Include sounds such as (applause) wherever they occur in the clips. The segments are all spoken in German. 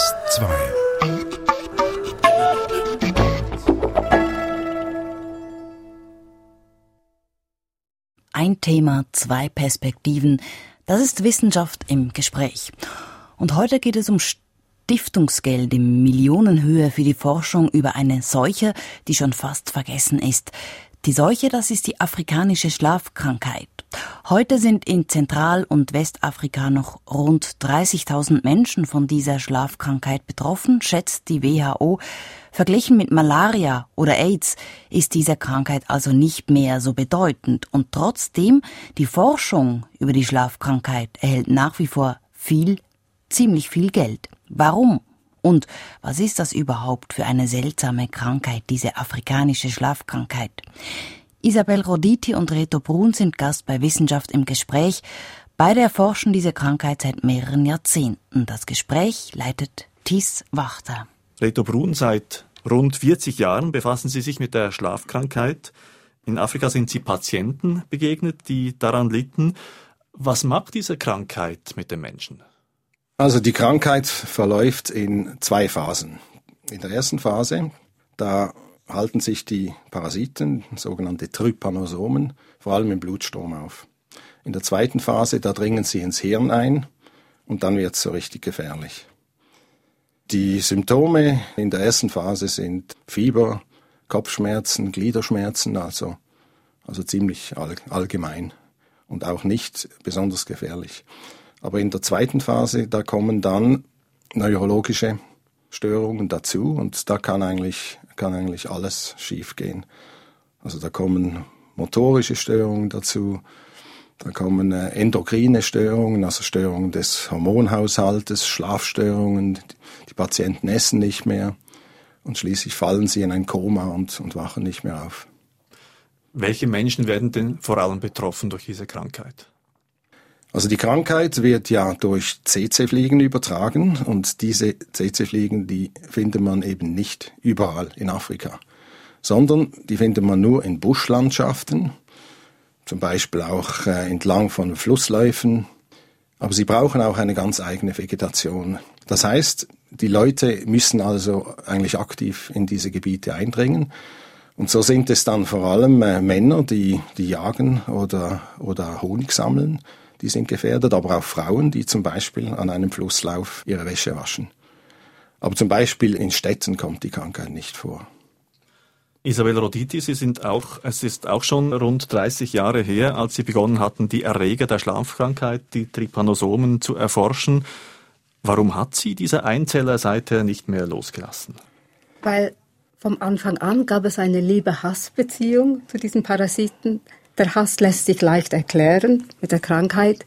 SRF 2. Ein Thema, zwei Perspektiven. Das ist Wissenschaft im Gespräch. Und heute geht es um Stiftungsgeld in Millionenhöhe für die Forschung über eine Seuche, die schon fast vergessen ist. Die Seuche, das ist die afrikanische Schlafkrankheit. Heute sind in Zentral- und Westafrika noch rund 30.000 Menschen von dieser Schlafkrankheit betroffen, schätzt die WHO. Verglichen mit Malaria oder AIDS ist diese Krankheit also nicht mehr so bedeutend und trotzdem die Forschung über die Schlafkrankheit erhält nach wie vor viel, ziemlich viel Geld. Warum? Und was ist das überhaupt für eine seltsame Krankheit, diese afrikanische Schlafkrankheit? Isabel Roditi und Reto Brun sind Gast bei Wissenschaft im Gespräch. Beide erforschen diese Krankheit seit mehreren Jahrzehnten. Das Gespräch leitet Thies Wachter. Reto Brun, seit rund 40 Jahren befassen Sie sich mit der Schlafkrankheit. In Afrika sind Sie Patienten begegnet, die daran litten. Was macht diese Krankheit mit den Menschen? Also die Krankheit verläuft in zwei Phasen. In der ersten Phase, da halten sich die Parasiten, sogenannte Trypanosomen, vor allem im Blutstrom auf. In der zweiten Phase, da dringen sie ins Hirn ein und dann wird es so richtig gefährlich. Die Symptome in der ersten Phase sind Fieber, Kopfschmerzen, Gliederschmerzen, also, also ziemlich all, allgemein und auch nicht besonders gefährlich. Aber in der zweiten Phase, da kommen dann neurologische Störungen dazu und da kann eigentlich kann eigentlich alles schiefgehen. Also da kommen motorische Störungen dazu, da kommen äh, endokrine Störungen, also Störungen des Hormonhaushaltes, Schlafstörungen, die Patienten essen nicht mehr und schließlich fallen sie in ein Koma und, und wachen nicht mehr auf. Welche Menschen werden denn vor allem betroffen durch diese Krankheit? Also die Krankheit wird ja durch CC-Fliegen übertragen und diese CC-Fliegen, die findet man eben nicht überall in Afrika, sondern die findet man nur in Buschlandschaften, zum Beispiel auch äh, entlang von Flussläufen, aber sie brauchen auch eine ganz eigene Vegetation. Das heißt, die Leute müssen also eigentlich aktiv in diese Gebiete eindringen. Und so sind es dann vor allem äh, Männer, die, die jagen oder, oder Honig sammeln die sind gefährdet, aber auch Frauen, die zum Beispiel an einem Flusslauf ihre Wäsche waschen. Aber zum Beispiel in Städten kommt die Krankheit nicht vor. Isabel Roditi, Sie sind auch, es ist auch schon rund 30 Jahre her, als Sie begonnen hatten, die Erreger der Schlafkrankheit, die Trypanosomen, zu erforschen. Warum hat Sie diese Einzeller seither nicht mehr losgelassen? Weil vom Anfang an gab es eine Liebe-Hass-Beziehung zu diesen Parasiten. Der Hass lässt sich leicht erklären mit der Krankheit.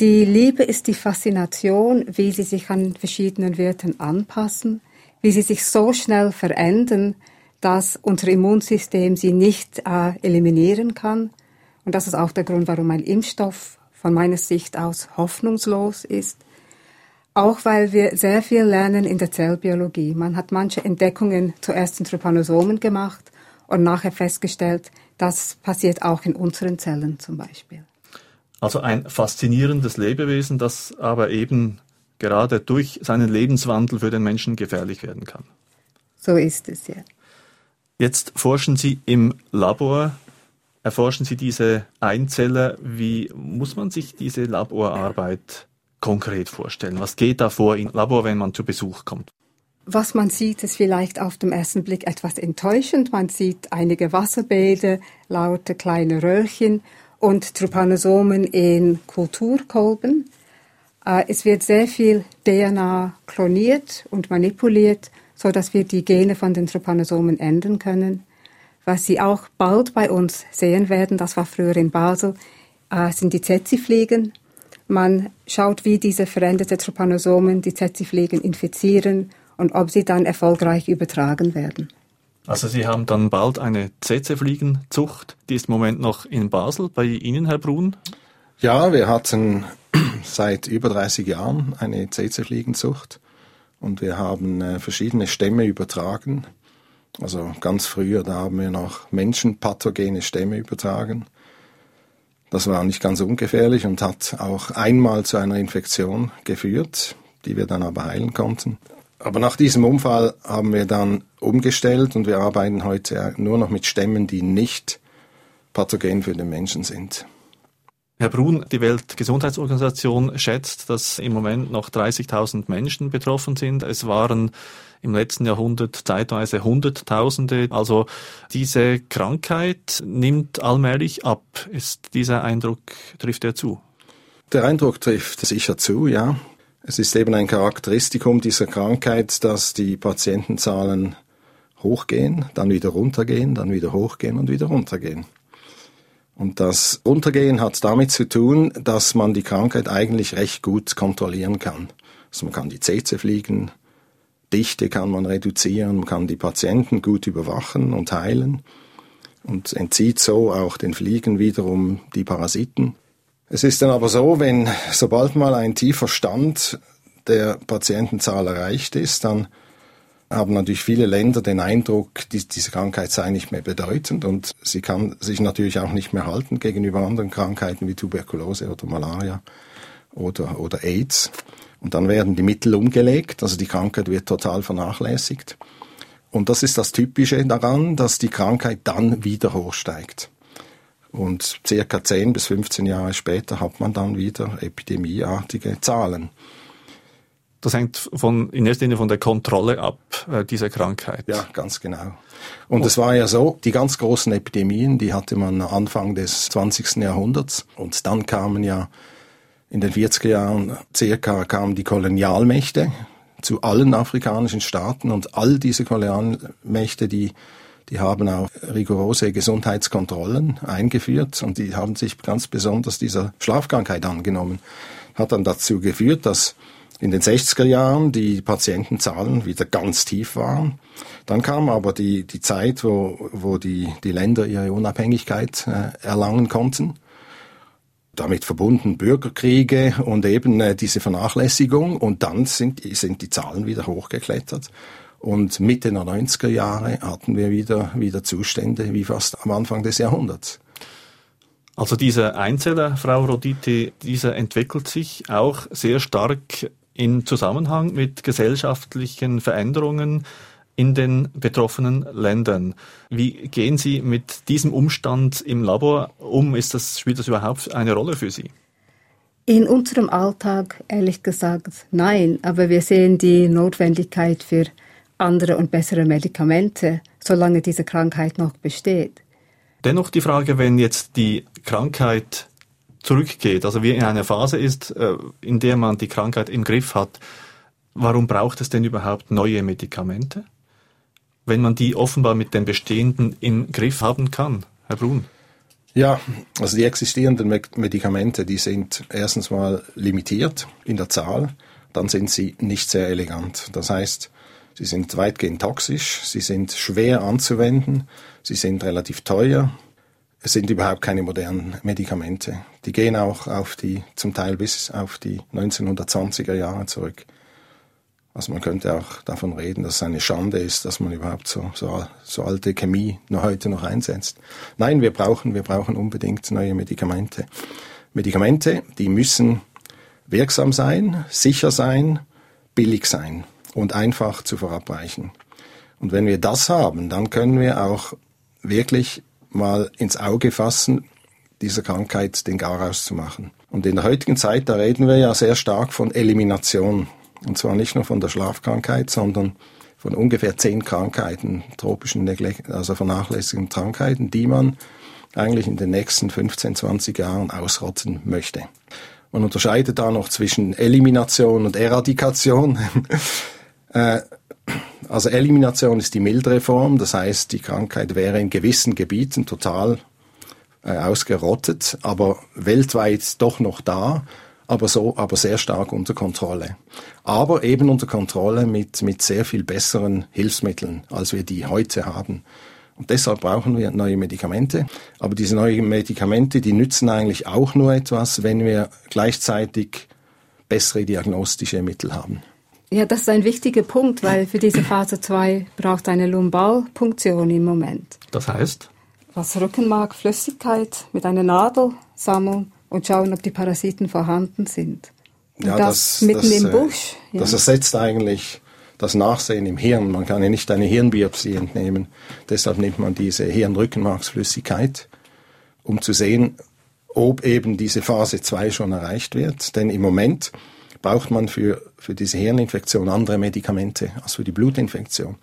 Die Liebe ist die Faszination, wie sie sich an verschiedenen Werten anpassen, wie sie sich so schnell verändern, dass unser Immunsystem sie nicht äh, eliminieren kann. Und das ist auch der Grund, warum ein Impfstoff von meiner Sicht aus hoffnungslos ist. Auch weil wir sehr viel lernen in der Zellbiologie. Man hat manche Entdeckungen zuerst in Trypanosomen gemacht und nachher festgestellt, das passiert auch in unseren Zellen zum Beispiel. Also ein faszinierendes Lebewesen, das aber eben gerade durch seinen Lebenswandel für den Menschen gefährlich werden kann. So ist es, ja. Jetzt forschen Sie im Labor, erforschen Sie diese Einzeller. Wie muss man sich diese Laborarbeit konkret vorstellen? Was geht da vor im Labor, wenn man zu Besuch kommt? Was man sieht, ist vielleicht auf den ersten Blick etwas enttäuschend. Man sieht einige Wasserbäder, laute kleine Röhrchen und Trypanosomen in Kulturkolben. Äh, es wird sehr viel DNA kloniert und manipuliert, so dass wir die Gene von den Trypanosomen ändern können. Was Sie auch bald bei uns sehen werden, das war früher in Basel, äh, sind die Tsetse-Fliegen. Man schaut, wie diese veränderten Trypanosomen die Tsetse-Fliegen infizieren und ob sie dann erfolgreich übertragen werden. Also Sie haben dann bald eine CC-Fliegenzucht, die ist im Moment noch in Basel bei Ihnen, Herr Brun? Ja, wir hatten (clears throat) seit über 30 Jahren eine CC-Fliegenzucht und wir haben äh, verschiedene Stämme übertragen. Also ganz früher, da haben wir noch menschenpathogene Stämme übertragen. Das war nicht ganz ungefährlich und hat auch einmal zu einer Infektion geführt. die wir dann aber heilen konnten. Aber nach diesem Unfall haben wir dann umgestellt und wir arbeiten heute nur noch mit Stämmen, die nicht pathogen für den Menschen sind. Herr Brun, die Weltgesundheitsorganisation schätzt, dass im Moment noch 30.000 Menschen betroffen sind. Es waren im letzten Jahrhundert zeitweise Hunderttausende. Also diese Krankheit nimmt allmählich ab. Ist dieser Eindruck, trifft er zu? Der Eindruck trifft sicher zu, ja. Es ist eben ein Charakteristikum dieser Krankheit, dass die Patientenzahlen hochgehen, dann wieder runtergehen, dann wieder hochgehen und wieder runtergehen. Und das Runtergehen hat damit zu tun, dass man die Krankheit eigentlich recht gut kontrollieren kann. Also man kann die CC fliegen, Dichte kann man reduzieren, man kann die Patienten gut überwachen und heilen und entzieht so auch den Fliegen wiederum die Parasiten. Es ist dann aber so, wenn sobald mal ein tiefer Stand der Patientenzahl erreicht ist, dann haben natürlich viele Länder den Eindruck, die, diese Krankheit sei nicht mehr bedeutend und sie kann sich natürlich auch nicht mehr halten gegenüber anderen Krankheiten wie Tuberkulose oder Malaria oder, oder AIDS. Und dann werden die Mittel umgelegt, also die Krankheit wird total vernachlässigt. Und das ist das Typische daran, dass die Krankheit dann wieder hochsteigt. Und circa 10 bis 15 Jahre später hat man dann wieder epidemieartige Zahlen. Das hängt von, in erster Linie von der Kontrolle ab, äh, dieser Krankheit. Ja, ganz genau. Und es war ja so, die ganz großen Epidemien, die hatte man Anfang des 20. Jahrhunderts. Und dann kamen ja in den 40er Jahren circa kamen die Kolonialmächte zu allen afrikanischen Staaten und all diese Kolonialmächte, die die haben auch rigorose Gesundheitskontrollen eingeführt und die haben sich ganz besonders dieser Schlafkrankheit angenommen. Hat dann dazu geführt, dass in den 60er Jahren die Patientenzahlen wieder ganz tief waren. Dann kam aber die, die Zeit, wo, wo die, die Länder ihre Unabhängigkeit äh, erlangen konnten. Damit verbunden Bürgerkriege und eben äh, diese Vernachlässigung. Und dann sind, sind die Zahlen wieder hochgeklettert. Und Mitte der 90er Jahre hatten wir wieder, wieder Zustände wie fast am Anfang des Jahrhunderts. Also dieser Einzeller, Frau Roditi, dieser entwickelt sich auch sehr stark in Zusammenhang mit gesellschaftlichen Veränderungen in den betroffenen Ländern. Wie gehen Sie mit diesem Umstand im Labor um? Ist das, spielt das überhaupt eine Rolle für Sie? In unserem Alltag ehrlich gesagt nein, aber wir sehen die Notwendigkeit für andere und bessere Medikamente, solange diese Krankheit noch besteht. Dennoch die Frage, wenn jetzt die Krankheit zurückgeht, also wie in einer Phase ist, äh, in der man die Krankheit im Griff hat, warum braucht es denn überhaupt neue Medikamente? Wenn man die offenbar mit den bestehenden im Griff haben kann, Herr Brun. Ja, also die existierenden Medikamente, die sind erstens mal limitiert in der Zahl, dann sind sie nicht sehr elegant. Das heißt, sie sind weitgehend toxisch, sie sind schwer anzuwenden, sie sind relativ teuer, es sind überhaupt keine modernen Medikamente. Die gehen auch auf die, zum Teil bis auf die 1920er Jahre zurück. Also man könnte auch davon reden, dass es eine Schande ist, dass man überhaupt so, so, so alte Chemie noch heute noch einsetzt. Nein, wir brauchen, wir brauchen unbedingt neue Medikamente. Medikamente, die müssen wirksam sein, sicher sein, billig sein und einfach zu verabreichen. Und wenn wir das haben, dann können wir auch wirklich mal ins Auge fassen, dieser Krankheit den Garaus zu machen. Und in der heutigen Zeit, da reden wir ja sehr stark von Elimination. Und zwar nicht nur von der Schlafkrankheit, sondern von ungefähr zehn Krankheiten, tropischen, also vernachlässigten Krankheiten, die man eigentlich in den nächsten 15, 20 Jahren ausrotten möchte. Man unterscheidet da noch zwischen Elimination und Eradikation. Äh, also Elimination ist die mildere Form, das heißt, die Krankheit wäre in gewissen Gebieten total äh, ausgerottet, aber weltweit doch noch da, aber so, aber sehr stark unter Kontrolle. Aber eben unter Kontrolle mit, mit sehr viel besseren Hilfsmitteln, als wir die heute haben. Und deshalb brauchen wir neue Medikamente. Aber diese neuen Medikamente, die nützen eigentlich auch nur etwas, wenn wir gleichzeitig bessere diagnostische Mittel haben. Ja, das ist ein wichtiger Punkt, weil für diese Phase 2 braucht eine Lumbalpunktion im Moment. Das heißt? Was Rückenmarkflüssigkeit mit einer Nadel sammeln und schauen, ob die Parasiten vorhanden sind. Ja, das, das mitten das, im äh, Busch. Ja. Das ersetzt eigentlich das Nachsehen im Hirn. Man kann ja nicht eine Hirnbiopsie entnehmen. Deshalb nimmt man diese Hirnrückenmarksflüssigkeit, um zu sehen, ob eben diese Phase 2 schon erreicht wird. Denn im Moment braucht man für, für diese Hirninfektion andere Medikamente als für die Blutinfektion.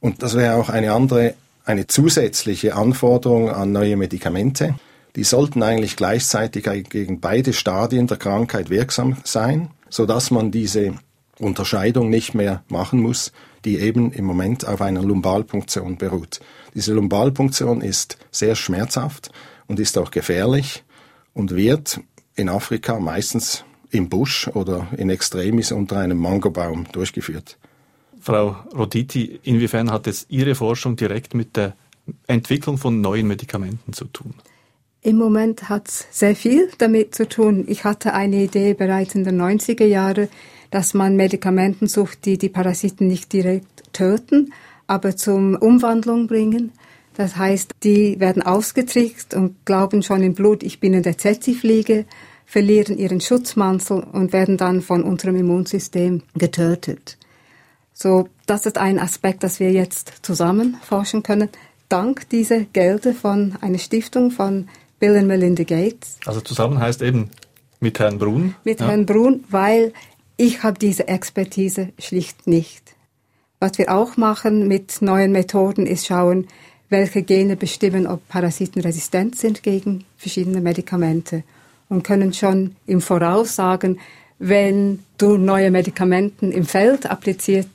Und das wäre auch eine andere, eine zusätzliche Anforderung an neue Medikamente. Die sollten eigentlich gleichzeitig gegen beide Stadien der Krankheit wirksam sein, so dass man diese Unterscheidung nicht mehr machen muss, die eben im Moment auf einer Lumbalpunktion beruht. Diese Lumbalpunktion ist sehr schmerzhaft und ist auch gefährlich und wird in Afrika meistens im Busch oder in Extremis unter einem Mangobaum durchgeführt. Frau Roditi, inwiefern hat es Ihre Forschung direkt mit der Entwicklung von neuen Medikamenten zu tun? Im Moment hat es sehr viel damit zu tun. Ich hatte eine Idee bereits in den 90er Jahren, dass man Medikamenten sucht, die die Parasiten nicht direkt töten, aber zum Umwandlung bringen. Das heißt, die werden ausgetrickst und glauben schon im Blut, ich bin in der Zetsy-Fliege, verlieren ihren Schutzmantel und werden dann von unserem Immunsystem getötet. So, das ist ein Aspekt, das wir jetzt zusammen forschen können, dank dieser Gelder von einer Stiftung von Bill und Melinda Gates. Also zusammen heißt eben mit Herrn Brun? Mit ja. Herrn Brun, weil ich habe diese Expertise schlicht nicht. Was wir auch machen mit neuen Methoden ist schauen, welche Gene bestimmen, ob Parasiten resistent sind gegen verschiedene Medikamente und können schon im Voraus sagen, wenn du neue Medikamente im Feld appliziert,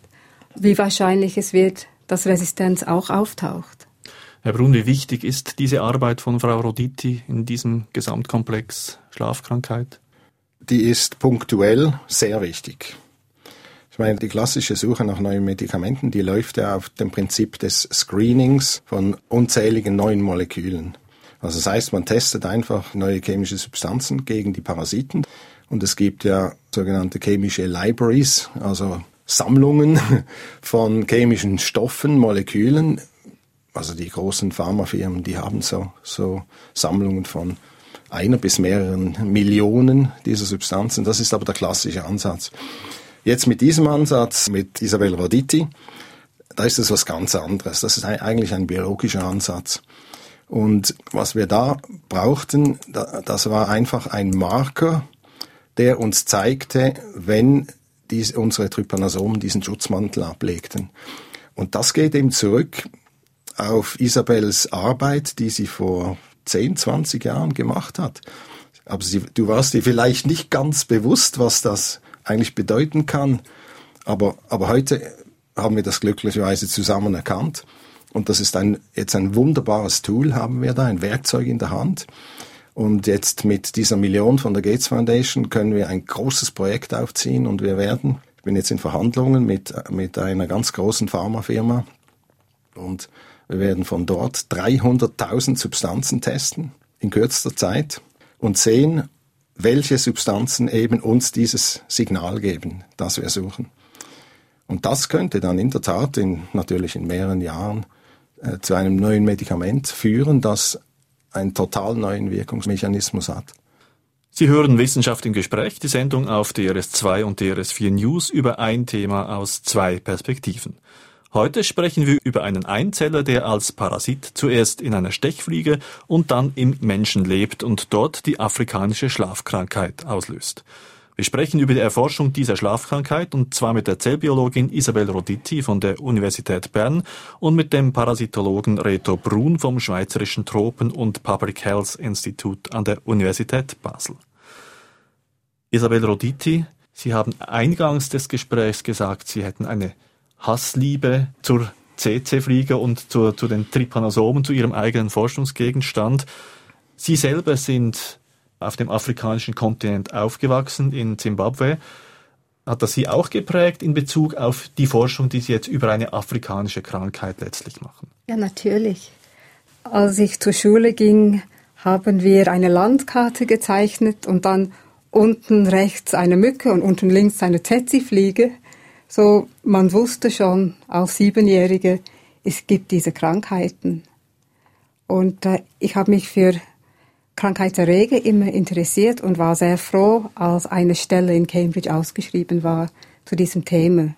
wie wahrscheinlich es wird, dass Resistenz auch auftaucht. Herr Brun, wie wichtig ist diese Arbeit von Frau Roditi in diesem Gesamtkomplex Schlafkrankheit? Die ist punktuell sehr wichtig. Ich meine, die klassische Suche nach neuen Medikamenten, die läuft ja auf dem Prinzip des Screenings von unzähligen neuen Molekülen. Also das heißt, man testet einfach neue chemische Substanzen gegen die Parasiten und es gibt ja sogenannte chemische Libraries, also Sammlungen (laughs) von chemischen Stoffen, Molekülen. Also die großen Pharmafirmen, die haben so, so Sammlungen von einer bis mehreren Millionen dieser Substanzen. Das ist aber der klassische Ansatz. Jetzt mit diesem Ansatz, mit Isabel Roditi, da ist es was ganz anderes. Das ist eigentlich ein biologischer Ansatz. Und was wir da brauchten, das war einfach ein Marker, der uns zeigte, wenn diese, unsere Trypanosomen diesen Schutzmantel ablegten. Und das geht eben zurück auf Isabels Arbeit, die sie vor 10, 20 Jahren gemacht hat. Aber sie, du warst dir vielleicht nicht ganz bewusst, was das eigentlich bedeuten kann. Aber, aber heute haben wir das glücklicherweise zusammen erkannt. Und das ist ein, jetzt ein wunderbares Tool, haben wir da, ein Werkzeug in der Hand. Und jetzt mit dieser Million von der Gates Foundation können wir ein großes Projekt aufziehen und wir werden, ich bin jetzt in Verhandlungen mit, mit einer ganz großen Pharmafirma und wir werden von dort 300.000 Substanzen testen in kürzester Zeit und sehen, welche Substanzen eben uns dieses Signal geben, das wir suchen. Und das könnte dann in der Tat in, natürlich in mehreren Jahren äh, zu einem neuen Medikament führen, das einen total neuen Wirkungsmechanismus hat. Sie hören Wissenschaft im Gespräch, die Sendung auf DRS2 und DRS4 News über ein Thema aus zwei Perspektiven. Heute sprechen wir über einen Einzeller, der als Parasit zuerst in einer Stechfliege und dann im Menschen lebt und dort die afrikanische Schlafkrankheit auslöst. Wir sprechen über die Erforschung dieser Schlafkrankheit und zwar mit der Zellbiologin Isabel Roditti von der Universität Bern und mit dem Parasitologen Reto Brun vom Schweizerischen Tropen- und Public Health Institute an der Universität Basel. Isabel Roditti, Sie haben eingangs des Gesprächs gesagt, Sie hätten eine Hassliebe zur CC-Fliege und zu, zu den Trypanosomen, zu Ihrem eigenen Forschungsgegenstand. Sie selber sind auf dem afrikanischen Kontinent aufgewachsen, in Zimbabwe. Hat das Sie auch geprägt in Bezug auf die Forschung, die Sie jetzt über eine afrikanische Krankheit letztlich machen? Ja, natürlich. Als ich zur Schule ging, haben wir eine Landkarte gezeichnet und dann unten rechts eine Mücke und unten links eine Tsetse-Fliege. So, man wusste schon als Krankheitserreger immer interessiert und war sehr froh, als eine Stelle in Cambridge ausgeschrieben war zu diesem Thema.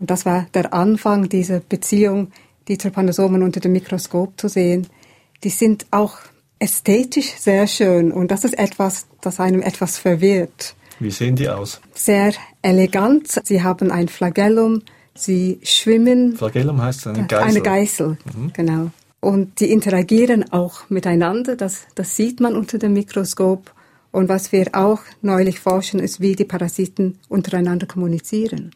Und das war der Anfang dieser Beziehung, die Trypanosomen unter dem Mikroskop zu sehen. Die sind auch ästhetisch sehr schön und das ist etwas, das einem etwas verwirrt. Wie sehen die aus? Sehr elegant. Sie haben ein Flagellum, sie schwimmen. Flagellum heißt eine Geißel. Eine Geißel, mhm. genau. Und die interagieren auch miteinander, das, das sieht man unter dem Mikroskop. Und was wir auch neulich forschen, ist, wie die Parasiten untereinander kommunizieren.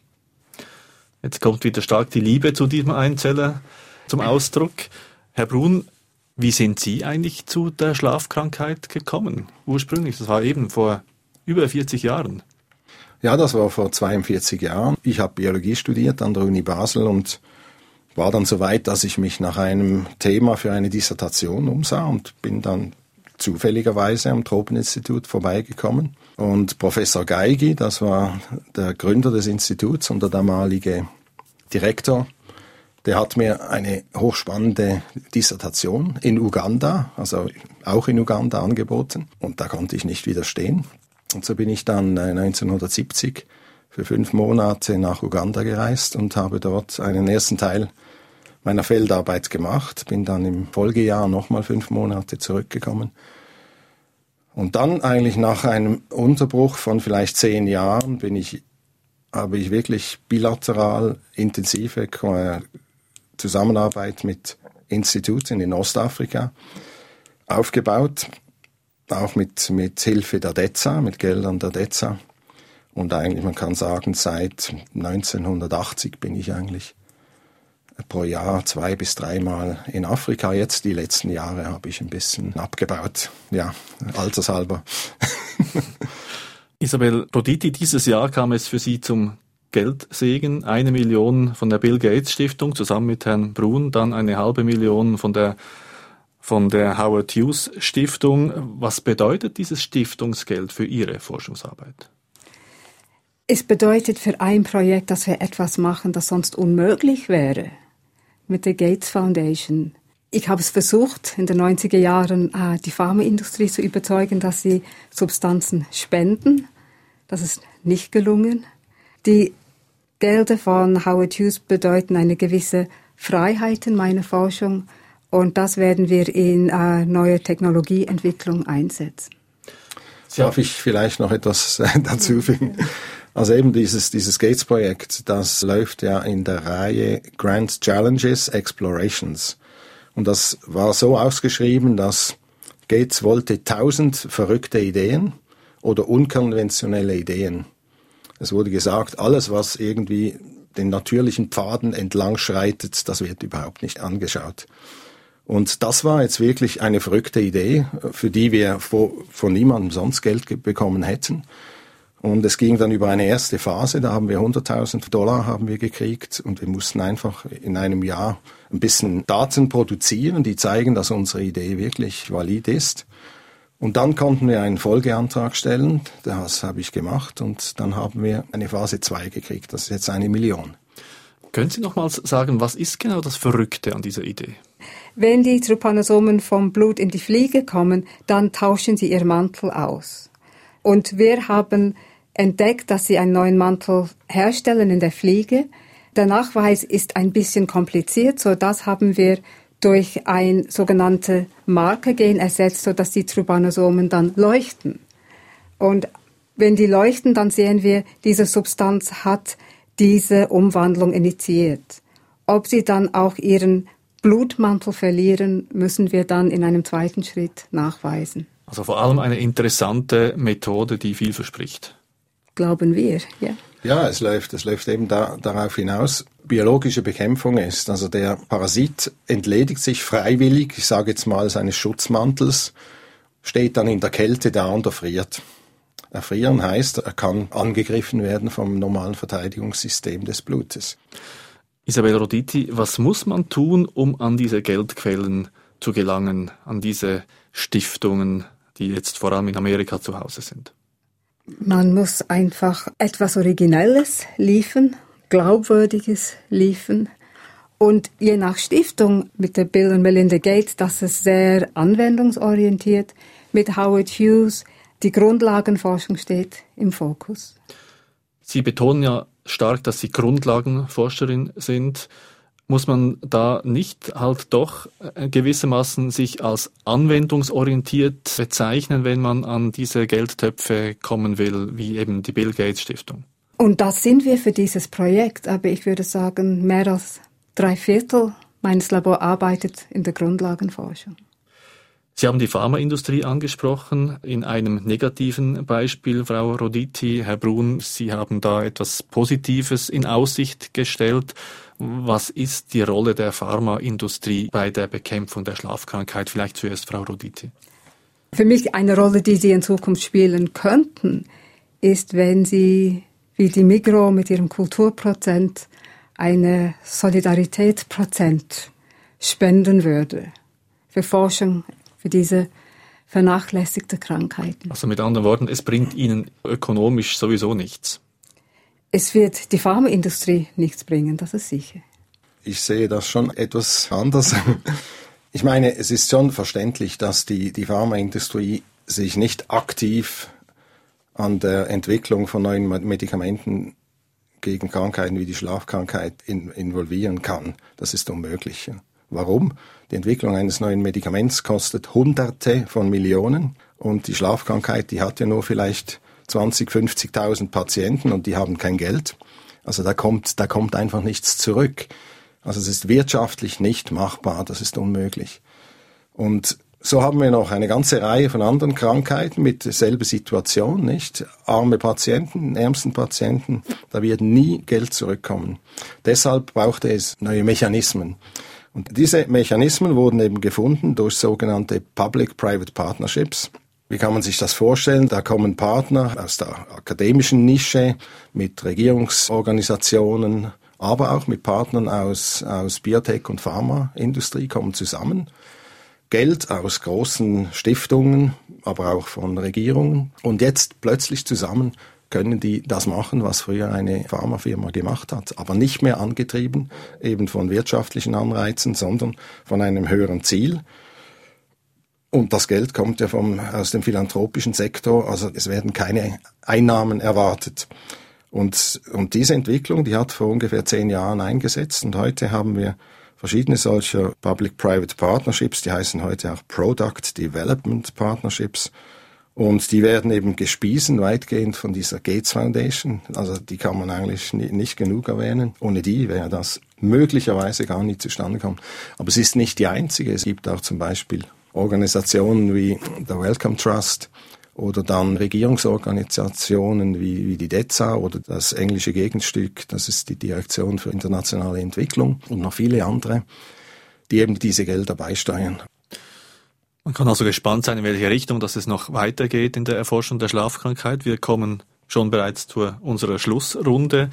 Jetzt kommt wieder stark die Liebe zu diesem Einzeller zum Ausdruck. Herr Brun, wie sind Sie eigentlich zu der Schlafkrankheit gekommen? Ursprünglich, das war eben vor über 40 Jahren. Ja, das war vor 42 Jahren. Ich habe Biologie studiert an der Uni Basel und war dann so weit, dass ich mich nach einem Thema für eine Dissertation umsah und bin dann zufälligerweise am Tropeninstitut vorbeigekommen. Und Professor Geigi, das war der Gründer des Instituts und der damalige Direktor, der hat mir eine hochspannende Dissertation in Uganda, also auch in Uganda angeboten. Und da konnte ich nicht widerstehen. Und so bin ich dann 1970 äh, für fünf Monate nach Uganda gereist und habe dort einen ersten Teil meiner Feldarbeit gemacht, bin dann im Folgejahr nochmal fünf Monate zurückgekommen. Und dann eigentlich nach einem Unterbruch von vielleicht zehn Jahren bin ich, habe ich wirklich bilateral intensive Zusammenarbeit mit Instituten in Ostafrika aufgebaut, auch mit, mit Hilfe der DEZA, mit Geldern der DEZA. Und eigentlich, man kann sagen, seit 1980 bin ich eigentlich pro Jahr zwei bis dreimal in Afrika. Jetzt die letzten Jahre habe ich ein bisschen abgebaut. Ja, altershalber. (laughs) Isabel Roditi, dieses Jahr kam es für Sie zum Geldsegen. Eine Million von der Bill Gates Stiftung zusammen mit Herrn Brun, dann eine halbe Million von der von der Howard Hughes Stiftung. Was bedeutet dieses Stiftungsgeld für Ihre Forschungsarbeit? Es bedeutet für ein Projekt, dass wir etwas machen, das sonst unmöglich wäre mit der Gates Foundation. Ich habe es versucht, in den 90er Jahren äh, die Pharmaindustrie zu überzeugen, dass sie Substanzen spenden. Das ist nicht gelungen. Die Gelder von Howard Hughes bedeuten eine gewisse Freiheit in meiner Forschung und das werden wir in äh, neue Technologieentwicklung einsetzen. Darf ich vielleicht noch etwas äh, dazu fügen? (laughs) Also eben dieses, dieses Gates-Projekt, das läuft ja in der Reihe Grand Challenges Explorations. Und das war so ausgeschrieben, dass Gates wollte tausend verrückte Ideen oder unkonventionelle Ideen. Es wurde gesagt, alles, was irgendwie den natürlichen Pfaden entlang schreitet, das wird überhaupt nicht angeschaut. Und das war jetzt wirklich eine verrückte Idee, für die wir von niemandem sonst Geld bekommen hätten. Und es ging dann über eine erste Phase, da haben wir 100.000 Dollar haben wir gekriegt und wir mussten einfach in einem Jahr ein bisschen Daten produzieren, die zeigen, dass unsere Idee wirklich valid ist. Und dann konnten wir einen Folgeantrag stellen, das habe ich gemacht und dann haben wir eine Phase 2 gekriegt, das ist jetzt eine Million. Können Sie nochmals sagen, was ist genau das Verrückte an dieser Idee? Wenn die Trypanosomen vom Blut in die Fliege kommen, dann tauschen sie ihr Mantel aus. Und wir haben entdeckt, dass sie einen neuen Mantel herstellen in der Fliege. Der Nachweis ist ein bisschen kompliziert, so das haben wir durch ein sogenannte Markergen ersetzt, so dass die Trubanosomen dann leuchten. Und wenn die leuchten, dann sehen wir, diese Substanz hat diese Umwandlung initiiert. Ob sie dann auch ihren Blutmantel verlieren, müssen wir dann in einem zweiten Schritt nachweisen. Also vor allem eine interessante Methode, die viel verspricht glauben wir. Ja, ja es, läuft, es läuft eben da, darauf hinaus, biologische Bekämpfung ist. Also der Parasit entledigt sich freiwillig, ich sage jetzt mal, seines Schutzmantels, steht dann in der Kälte da und erfriert. Erfrieren heißt, er kann angegriffen werden vom normalen Verteidigungssystem des Blutes. Isabel Roditi, was muss man tun, um an diese Geldquellen zu gelangen, an diese Stiftungen, die jetzt vor allem in Amerika zu Hause sind? Man muss einfach etwas Originelles liefern, Glaubwürdiges liefern. Und je nach Stiftung mit der Bill und Melinda Gates, das ist sehr anwendungsorientiert. mit Howard Hughes. Die Grundlagenforschung steht im Fokus. Sie betonen ja stark, dass Sie Grundlagenforscherin sind. Muss man da nicht halt doch äh, gewissermaßen sich als anwendungsorientiert bezeichnen, wenn man an diese Geldtöpfe kommen will, wie eben die Bill Gates Stiftung? Und das sind wir für dieses Projekt, aber ich würde sagen, mehr als drei Viertel meines Labors arbeitet in der Grundlagenforschung. Sie haben die Pharmaindustrie angesprochen. In einem negativen Beispiel, Frau Roditi, Herr Brun, Sie haben da etwas Positives in Aussicht gestellt. Was ist die Rolle der Pharmaindustrie bei der Bekämpfung der Schlafkrankheit? Vielleicht zuerst Frau Roditi. Für mich eine Rolle, die sie in Zukunft spielen könnten, ist, wenn sie wie die Migro mit ihrem Kulturprozent eine Solidaritätsprozent spenden würde für Forschung, für diese vernachlässigte Krankheiten. Also mit anderen Worten, es bringt Ihnen ökonomisch sowieso nichts. Es wird die Pharmaindustrie nichts bringen, das ist sicher. Ich sehe das schon etwas anders. Ich meine, es ist schon verständlich, dass die, die Pharmaindustrie sich nicht aktiv an der Entwicklung von neuen Medikamenten gegen Krankheiten wie die Schlafkrankheit in, involvieren kann. Das ist unmöglich. Warum? Die Entwicklung eines neuen Medikaments kostet Hunderte von Millionen und die Schlafkrankheit, die hat ja nur vielleicht 20, 50.000 Patienten und die haben kein Geld. Also da kommt, da kommt einfach nichts zurück. Also es ist wirtschaftlich nicht machbar, das ist unmöglich. Und so haben wir noch eine ganze Reihe von anderen Krankheiten mit derselben Situation, nicht? Arme Patienten, ärmsten Patienten, da wird nie Geld zurückkommen. Deshalb brauchte es neue Mechanismen. Und diese Mechanismen wurden eben gefunden durch sogenannte Public-Private Partnerships. Wie kann man sich das vorstellen? Da kommen Partner aus der akademischen Nische mit Regierungsorganisationen, aber auch mit Partnern aus, aus Biotech- und Pharmaindustrie kommen zusammen Geld aus großen Stiftungen, aber auch von Regierungen. Und jetzt plötzlich zusammen können die das machen, was früher eine Pharmafirma gemacht hat, aber nicht mehr angetrieben eben von wirtschaftlichen Anreizen, sondern von einem höheren Ziel. Und das Geld kommt ja vom, aus dem philanthropischen Sektor, also es werden keine Einnahmen erwartet. Und, und diese Entwicklung, die hat vor ungefähr zehn Jahren eingesetzt und heute haben wir verschiedene solcher Public-Private Partnerships, die heißen heute auch Product Development Partnerships. Und die werden eben gespiesen weitgehend von dieser Gates Foundation. Also die kann man eigentlich nicht genug erwähnen. Ohne die wäre das möglicherweise gar nicht zustande gekommen. Aber es ist nicht die einzige. Es gibt auch zum Beispiel Organisationen wie der Welcome Trust, oder dann Regierungsorganisationen wie, wie die DEZA oder das englische Gegenstück, das ist die Direktion für internationale Entwicklung und noch viele andere, die eben diese Gelder beisteuern. Man kann also gespannt sein, in welche Richtung das es noch weitergeht in der Erforschung der Schlafkrankheit. Wir kommen schon bereits zu unserer Schlussrunde.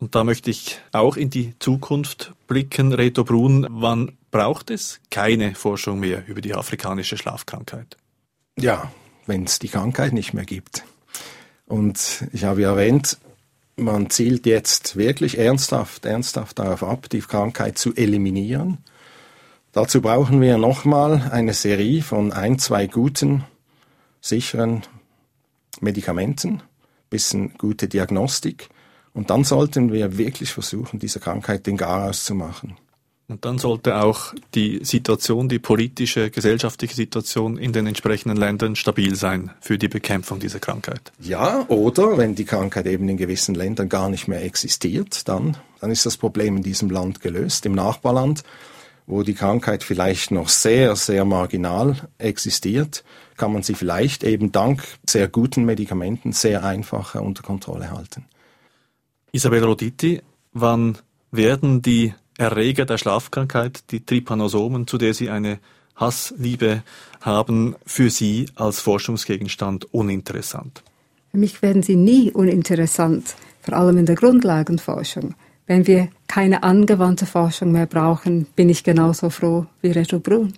Und da möchte ich auch in die Zukunft blicken. Reto Brun, wann braucht es keine Forschung mehr über die afrikanische Schlafkrankheit? Ja, wenn es die Krankheit nicht mehr gibt. Und ich habe ja erwähnt, man zielt jetzt wirklich ernsthaft, ernsthaft darauf ab, die Krankheit zu eliminieren. Dazu brauchen wir nochmal eine Serie von ein, zwei guten, sicheren Medikamenten, bisschen gute Diagnostik. Und dann sollten wir wirklich versuchen, dieser Krankheit den Garaus zu machen. Und dann sollte auch die Situation, die politische, gesellschaftliche Situation in den entsprechenden Ländern stabil sein für die Bekämpfung dieser Krankheit. Ja, oder wenn die Krankheit eben in gewissen Ländern gar nicht mehr existiert, dann, dann ist das Problem in diesem Land gelöst. Im Nachbarland, wo die Krankheit vielleicht noch sehr, sehr marginal existiert, kann man sie vielleicht eben dank sehr guten Medikamenten sehr einfach unter Kontrolle halten. Isabel Roditi, wann werden die Erreger der Schlafkrankheit, die Trypanosomen, zu der Sie eine Hassliebe haben, für Sie als Forschungsgegenstand uninteressant? Für mich werden sie nie uninteressant, vor allem in der Grundlagenforschung. Wenn wir keine angewandte Forschung mehr brauchen, bin ich genauso froh wie Reto Brun.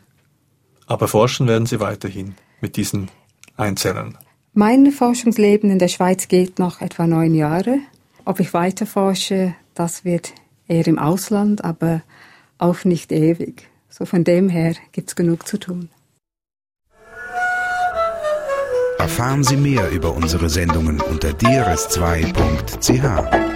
Aber forschen werden Sie weiterhin mit diesen Einzellern? Mein Forschungsleben in der Schweiz geht noch etwa neun Jahre. Ob ich weiter forsche, das wird eher im Ausland, aber auch nicht ewig. So von dem her gibt es genug zu tun. Erfahren Sie mehr über unsere Sendungen unter drs2.ch.